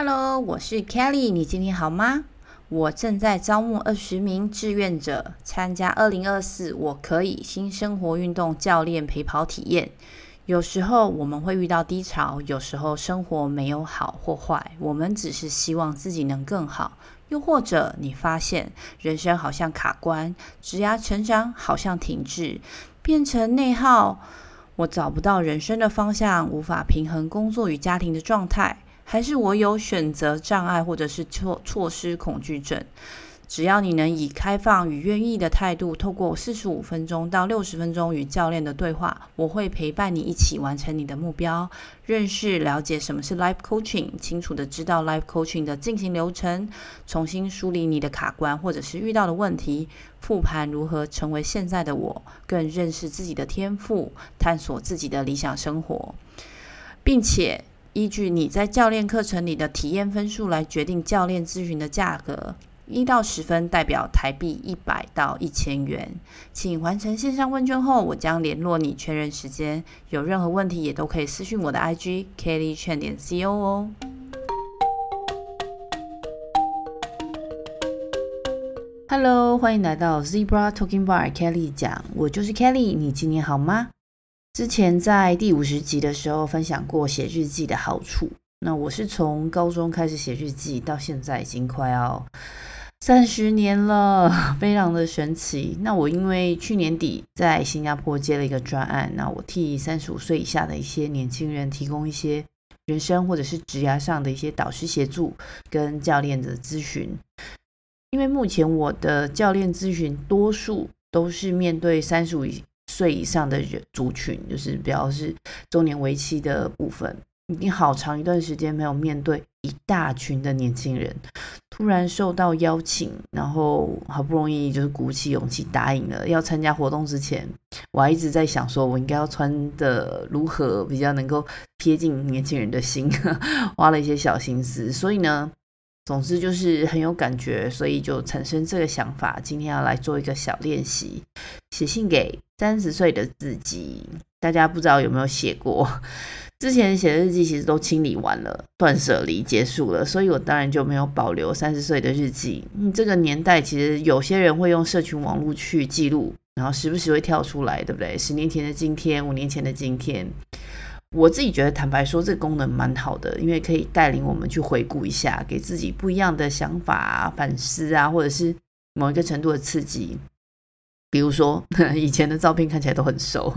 Hello，我是 Kelly，你今天好吗？我正在招募二十名志愿者参加二零二四我可以新生活运动教练陪跑体验。有时候我们会遇到低潮，有时候生活没有好或坏，我们只是希望自己能更好。又或者你发现人生好像卡关，职涯成长好像停滞，变成内耗，我找不到人生的方向，无法平衡工作与家庭的状态。还是我有选择障碍，或者是错措施恐惧症？只要你能以开放与愿意的态度，透过四十五分钟到六十分钟与教练的对话，我会陪伴你一起完成你的目标，认识了解什么是 Life Coaching，清楚地知道 Life Coaching 的进行流程，重新梳理你的卡关或者是遇到的问题，复盘如何成为现在的我，更认识自己的天赋，探索自己的理想生活，并且。依据你在教练课程里的体验分数来决定教练咨询的价格，一到十分代表台币一百到一千元。请完成线上问卷后，我将联络你确认时间。有任何问题也都可以私讯我的 IG Kelly 劝点 CO 哦。Hello，欢迎来到 Zebra Talking Bar Kelly 讲，我就是 Kelly，你今天好吗？之前在第五十集的时候分享过写日记的好处。那我是从高中开始写日记，到现在已经快要三十年了，非常的神奇。那我因为去年底在新加坡接了一个专案，那我替三十五岁以下的一些年轻人提供一些人生或者是职涯上的一些导师协助跟教练的咨询。因为目前我的教练咨询多数都是面对三十五岁以上的人族群，就是比较是中年危机的部分，已经好长一段时间没有面对一大群的年轻人，突然受到邀请，然后好不容易就是鼓起勇气答应了要参加活动之前，我还一直在想说，我应该要穿的如何比较能够贴近年轻人的心，花了一些小心思，所以呢。总之就是很有感觉，所以就产生这个想法。今天要来做一个小练习，写信给三十岁的自己。大家不知道有没有写过？之前写的日记其实都清理完了，断舍离结束了，所以我当然就没有保留三十岁的日记。嗯，这个年代其实有些人会用社群网络去记录，然后时不时会跳出来，对不对？十年前的今天，五年前的今天。我自己觉得，坦白说，这个功能蛮好的，因为可以带领我们去回顾一下，给自己不一样的想法啊、反思啊，或者是某一个程度的刺激。比如说，以前的照片看起来都很熟。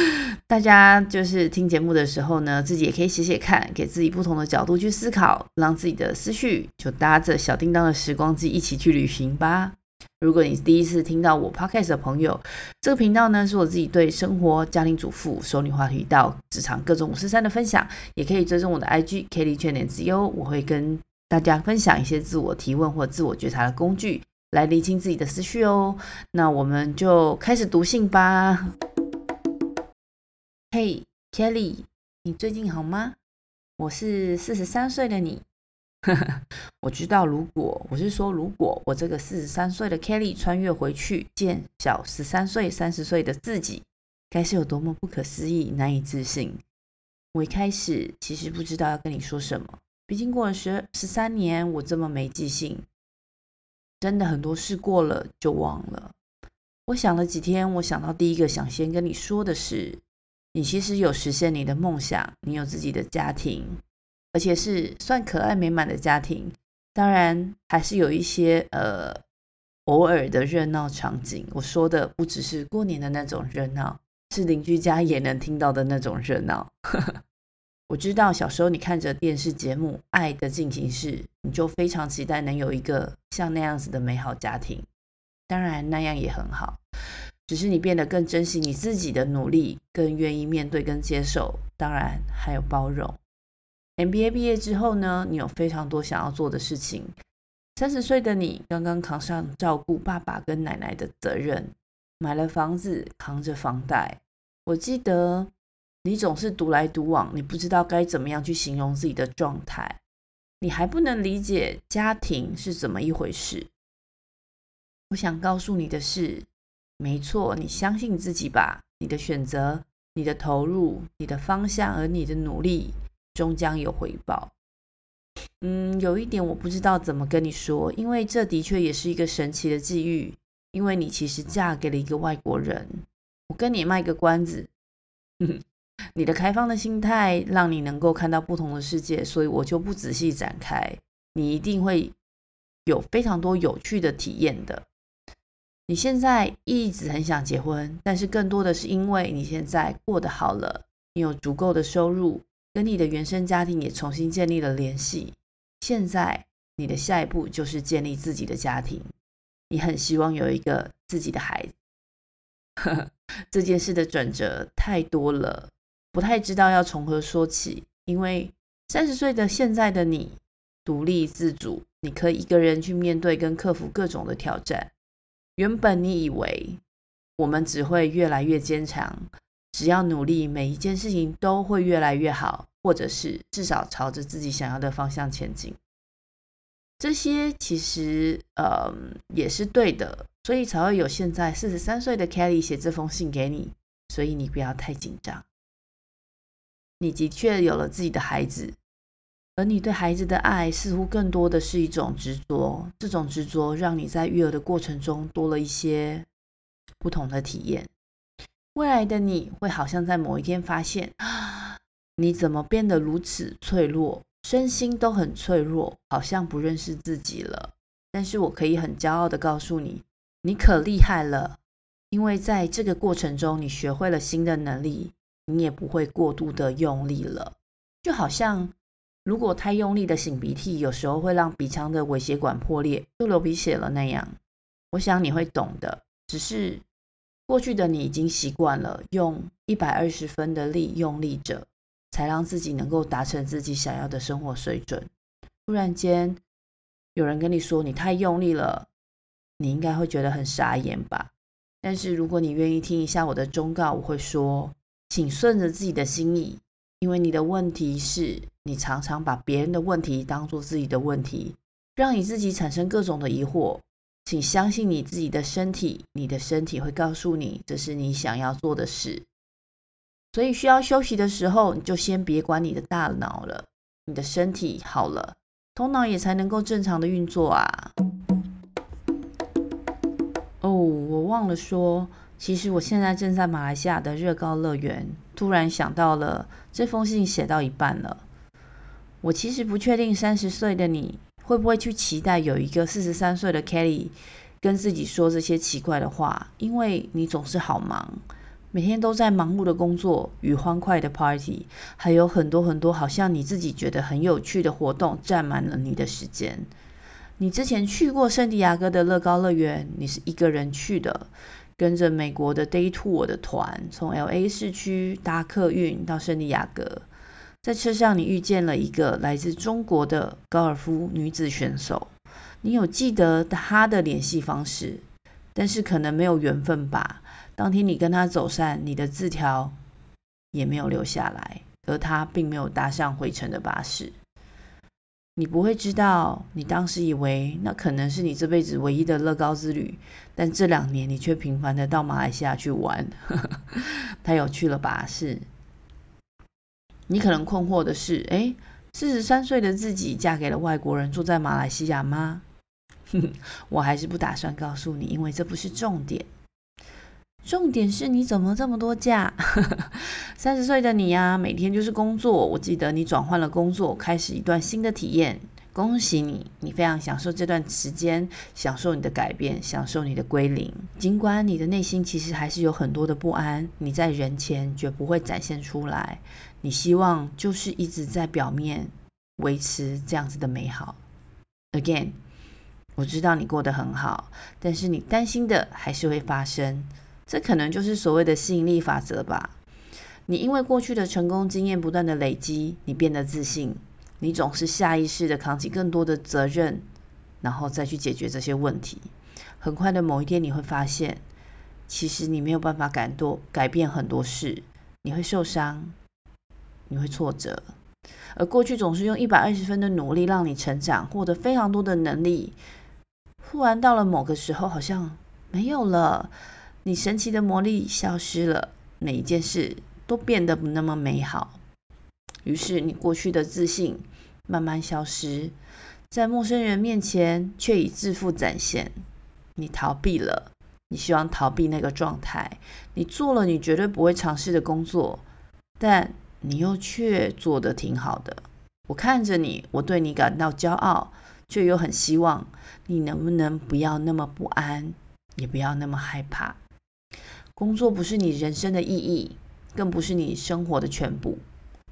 大家就是听节目的时候呢，自己也可以写写看，给自己不同的角度去思考，让自己的思绪就搭着小叮当的时光机一起去旅行吧。如果你是第一次听到我 podcast 的朋友，这个频道呢是我自己对生活、家庭主妇、熟女话题到职场各种五四三的分享，也可以追踪我的 IG Kelly Chen 点之优我会跟大家分享一些自我提问或自我觉察的工具，来厘清自己的思绪哦。那我们就开始读信吧。Hey Kelly，你最近好吗？我是四十三岁的你。我知道，如果我是说，如果我这个四十三岁的 Kelly 穿越回去见小十三岁、三十岁的自己，该是有多么不可思议、难以置信。我一开始其实不知道要跟你说什么，毕竟过了十十三年，我这么没记性，真的很多事过了就忘了。我想了几天，我想到第一个想先跟你说的是，你其实有实现你的梦想，你有自己的家庭。而且是算可爱美满的家庭，当然还是有一些呃偶尔的热闹场景。我说的不只是过年的那种热闹，是邻居家也能听到的那种热闹。我知道小时候你看着电视节目《爱的进行式》，你就非常期待能有一个像那样子的美好家庭。当然那样也很好，只是你变得更珍惜你自己的努力，更愿意面对跟接受，当然还有包容。MBA 毕业之后呢，你有非常多想要做的事情。三十岁的你刚刚扛上照顾爸爸跟奶奶的责任，买了房子，扛着房贷。我记得你总是独来独往，你不知道该怎么样去形容自己的状态。你还不能理解家庭是怎么一回事。我想告诉你的是，没错，你相信自己吧。你的选择，你的投入，你的方向，而你的努力。终将有回报。嗯，有一点我不知道怎么跟你说，因为这的确也是一个神奇的际遇，因为你其实嫁给了一个外国人。我跟你卖个关子，你的开放的心态让你能够看到不同的世界，所以我就不仔细展开。你一定会有非常多有趣的体验的。你现在一直很想结婚，但是更多的是因为你现在过得好了，你有足够的收入，跟你的原生家庭也重新建立了联系。现在你的下一步就是建立自己的家庭，你很希望有一个自己的孩子。这件事的转折太多了，不太知道要从何说起。因为三十岁的现在的你，独立自主，你可以一个人去面对跟克服各种的挑战。原本你以为我们只会越来越坚强，只要努力，每一件事情都会越来越好，或者是至少朝着自己想要的方向前进。这些其实，呃，也是对的，所以才会有现在四十三岁的 Kelly 写这封信给你。所以你不要太紧张。你的确有了自己的孩子，而你对孩子的爱似乎更多的是一种执着。这种执着让你在育儿的过程中多了一些不同的体验。未来的你会好像在某一天发现，你怎么变得如此脆弱？身心都很脆弱，好像不认识自己了。但是我可以很骄傲地告诉你，你可厉害了，因为在这个过程中，你学会了新的能力，你也不会过度的用力了。就好像如果太用力的擤鼻涕，有时候会让鼻腔的微血管破裂，就流鼻血了那样。我想你会懂的。只是过去的你已经习惯了用一百二十分的力用力着。才让自己能够达成自己想要的生活水准。突然间，有人跟你说你太用力了，你应该会觉得很傻眼吧？但是如果你愿意听一下我的忠告，我会说，请顺着自己的心意，因为你的问题是你常常把别人的问题当做自己的问题，让你自己产生各种的疑惑。请相信你自己的身体，你的身体会告诉你，这是你想要做的事。所以需要休息的时候，你就先别管你的大脑了。你的身体好了，头脑也才能够正常的运作啊。哦，我忘了说，其实我现在正在马来西亚的热高乐园。突然想到了，这封信写到一半了。我其实不确定三十岁的你会不会去期待有一个四十三岁的 Kelly 跟自己说这些奇怪的话，因为你总是好忙。每天都在忙碌的工作与欢快的 party，还有很多很多好像你自己觉得很有趣的活动占满了你的时间。你之前去过圣地亚哥的乐高乐园，你是一个人去的，跟着美国的 Day Tour 的团，从 LA 市区搭客运到圣地亚哥，在车上你遇见了一个来自中国的高尔夫女子选手，你有记得她的联系方式，但是可能没有缘分吧。当天你跟她走散，你的字条也没有留下来，而她并没有搭上回程的巴士。你不会知道，你当时以为那可能是你这辈子唯一的乐高之旅，但这两年你却频繁的到马来西亚去玩，太有趣了吧？是。你可能困惑的是，诶，四十三岁的自己嫁给了外国人，住在马来西亚吗？我还是不打算告诉你，因为这不是重点。重点是你怎么这么多假？三十岁的你呀，每天就是工作。我记得你转换了工作，开始一段新的体验。恭喜你，你非常享受这段时间，享受你的改变，享受你的归零。尽管你的内心其实还是有很多的不安，你在人前绝不会展现出来。你希望就是一直在表面维持这样子的美好。Again，我知道你过得很好，但是你担心的还是会发生。这可能就是所谓的吸引力法则吧。你因为过去的成功经验不断的累积，你变得自信，你总是下意识的扛起更多的责任，然后再去解决这些问题。很快的某一天，你会发现，其实你没有办法改多改变很多事，你会受伤，你会挫折，而过去总是用一百二十分的努力让你成长，获得非常多的能力，忽然到了某个时候，好像没有了。你神奇的魔力消失了，每一件事都变得不那么美好。于是，你过去的自信慢慢消失，在陌生人面前却以自负展现。你逃避了，你希望逃避那个状态，你做了你绝对不会尝试的工作，但你又却做得挺好的。我看着你，我对你感到骄傲，却又很希望你能不能不要那么不安，也不要那么害怕。工作不是你人生的意义，更不是你生活的全部。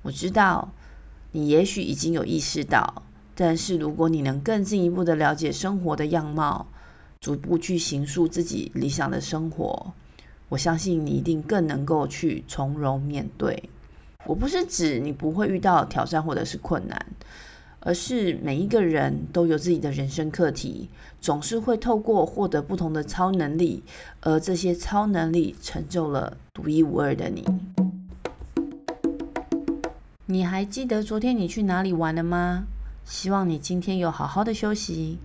我知道你也许已经有意识到，但是如果你能更进一步的了解生活的样貌，逐步去形塑自己理想的生活，我相信你一定更能够去从容面对。我不是指你不会遇到挑战或者是困难，而是每一个人都有自己的人生课题，总是会透过获得不同的超能力，而这些超能力成就了独一无二的你。你还记得昨天你去哪里玩了吗？希望你今天有好好的休息。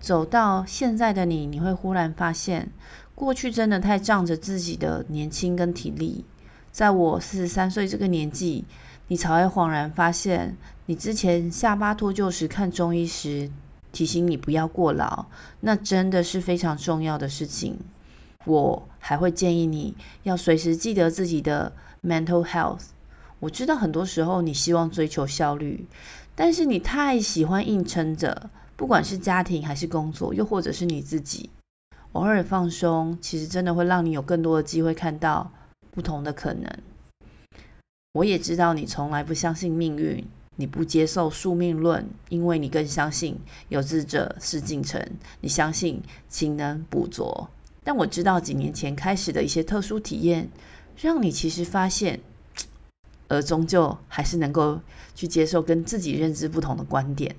走到现在的你，你会忽然发现，过去真的太仗着自己的年轻跟体力。在我四十三岁这个年纪，你才会恍然发现，你之前下巴脱臼时看中医时提醒你不要过劳，那真的是非常重要的事情。我还会建议你要随时记得自己的 mental health。我知道很多时候你希望追求效率，但是你太喜欢硬撑着，不管是家庭还是工作，又或者是你自己，偶尔放松，其实真的会让你有更多的机会看到。不同的可能，我也知道你从来不相信命运，你不接受宿命论，因为你更相信有志者事竟成，你相信勤能补拙。但我知道几年前开始的一些特殊体验，让你其实发现，而终究还是能够去接受跟自己认知不同的观点。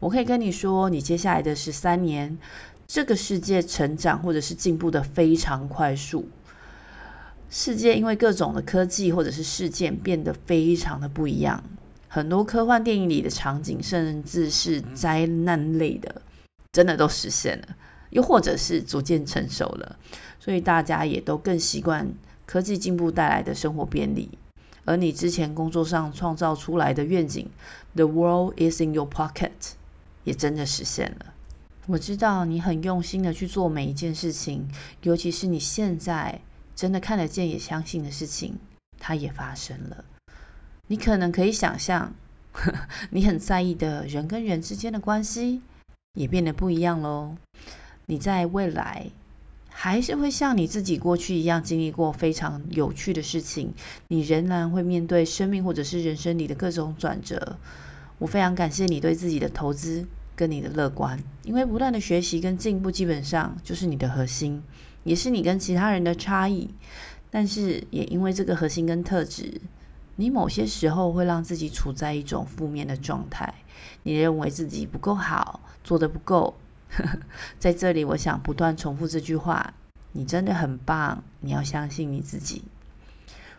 我可以跟你说，你接下来的十三年，这个世界成长或者是进步的非常快速。世界因为各种的科技或者是事件变得非常的不一样，很多科幻电影里的场景，甚至是灾难类的，真的都实现了，又或者是逐渐成熟了，所以大家也都更习惯科技进步带来的生活便利。而你之前工作上创造出来的愿景，The world is in your pocket，也真的实现了。我知道你很用心的去做每一件事情，尤其是你现在。真的看得见也相信的事情，它也发生了。你可能可以想象，你很在意的人跟人之间的关系也变得不一样喽。你在未来还是会像你自己过去一样经历过非常有趣的事情，你仍然会面对生命或者是人生里的各种转折。我非常感谢你对自己的投资跟你的乐观，因为不断的学习跟进步基本上就是你的核心。也是你跟其他人的差异，但是也因为这个核心跟特质，你某些时候会让自己处在一种负面的状态。你认为自己不够好，做得不够。在这里，我想不断重复这句话：你真的很棒，你要相信你自己。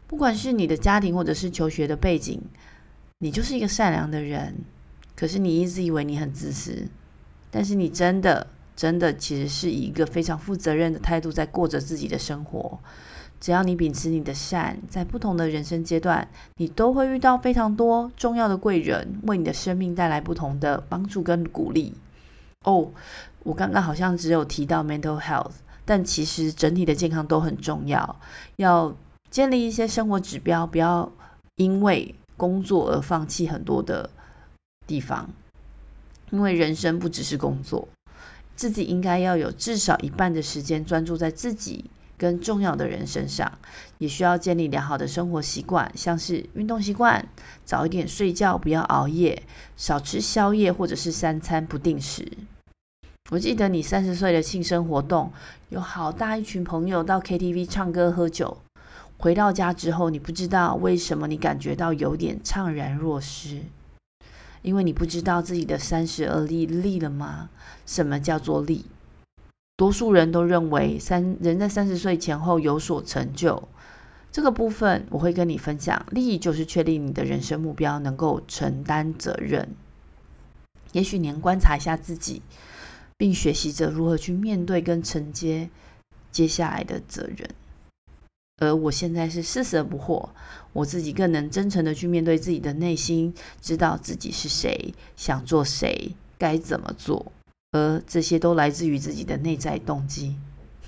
不管是你的家庭或者是求学的背景，你就是一个善良的人。可是你一直以为你很自私，但是你真的。真的，其实是以一个非常负责任的态度在过着自己的生活。只要你秉持你的善，在不同的人生阶段，你都会遇到非常多重要的贵人，为你的生命带来不同的帮助跟鼓励。哦，我刚刚好像只有提到 mental health，但其实整体的健康都很重要。要建立一些生活指标，不要因为工作而放弃很多的地方，因为人生不只是工作。自己应该要有至少一半的时间专注在自己跟重要的人身上，也需要建立良好的生活习惯，像是运动习惯、早一点睡觉、不要熬夜、少吃宵夜或者是三餐不定时。我记得你三十岁的庆生活动，有好大一群朋友到 KTV 唱歌喝酒，回到家之后，你不知道为什么你感觉到有点怅然若失。因为你不知道自己的三十而立立了吗？什么叫做立？多数人都认为三人在三十岁前后有所成就，这个部分我会跟你分享。立就是确立你的人生目标，能够承担责任。也许你能观察一下自己，并学习着如何去面对跟承接接下来的责任。而我现在是四十而不惑，我自己更能真诚地去面对自己的内心，知道自己是谁，想做谁，该怎么做，而这些都来自于自己的内在动机。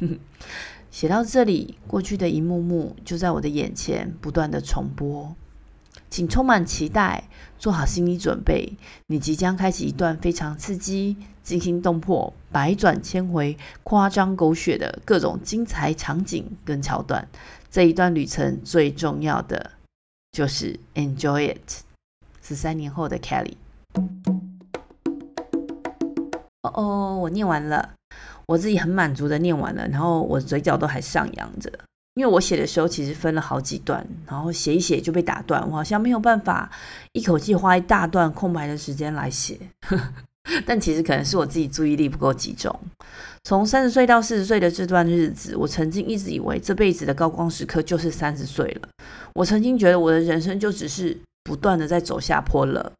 写到这里，过去的一幕幕就在我的眼前不断地重播。请充满期待，做好心理准备，你即将开启一段非常刺激、惊心动魄、百转千回、夸张狗血的各种精彩场景跟桥段。这一段旅程最重要的就是 enjoy it。十三年后的 Kelly。哦哦，我念完了，我自己很满足的念完了，然后我嘴角都还上扬着。因为我写的时候其实分了好几段，然后写一写就被打断，我好像没有办法一口气花一大段空白的时间来写。但其实可能是我自己注意力不够集中。从三十岁到四十岁的这段日子，我曾经一直以为这辈子的高光时刻就是三十岁了。我曾经觉得我的人生就只是不断的在走下坡了，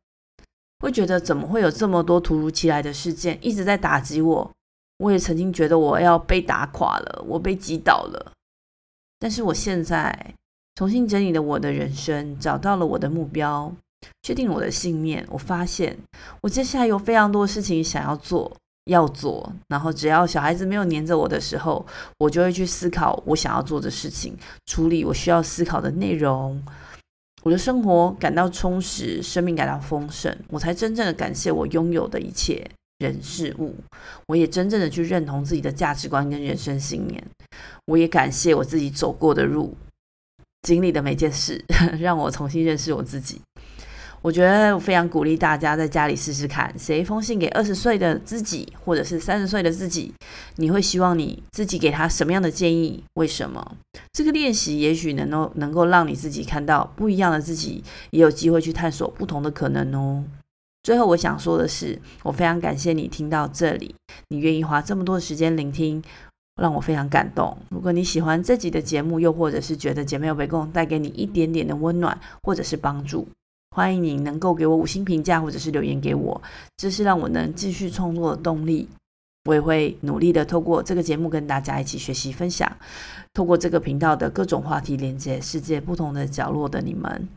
会觉得怎么会有这么多突如其来的事件一直在打击我？我也曾经觉得我要被打垮了，我被击倒了。但是我现在重新整理了我的人生，找到了我的目标，确定我的信念。我发现我接下来有非常多事情想要做，要做。然后只要小孩子没有黏着我的时候，我就会去思考我想要做的事情，处理我需要思考的内容。我的生活感到充实，生命感到丰盛，我才真正的感谢我拥有的一切。人事物，我也真正的去认同自己的价值观跟人生信念。我也感谢我自己走过的路，经历的每件事，让我重新认识我自己。我觉得我非常鼓励大家在家里试试看，写一封信给二十岁的自己，或者是三十岁的自己。你会希望你自己给他什么样的建议？为什么？这个练习也许能够能够让你自己看到不一样的自己，也有机会去探索不同的可能哦。最后，我想说的是，我非常感谢你听到这里，你愿意花这么多时间聆听，让我非常感动。如果你喜欢这集的节目，又或者是觉得姐妹有被共带给你一点点的温暖或者是帮助，欢迎你能够给我五星评价或者是留言给我，这是让我能继续创作的动力。我也会努力的透过这个节目跟大家一起学习分享，透过这个频道的各种话题连接世界不同的角落的你们。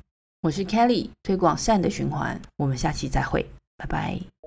我是 Kelly，推广善的循环。我们下期再会，拜拜。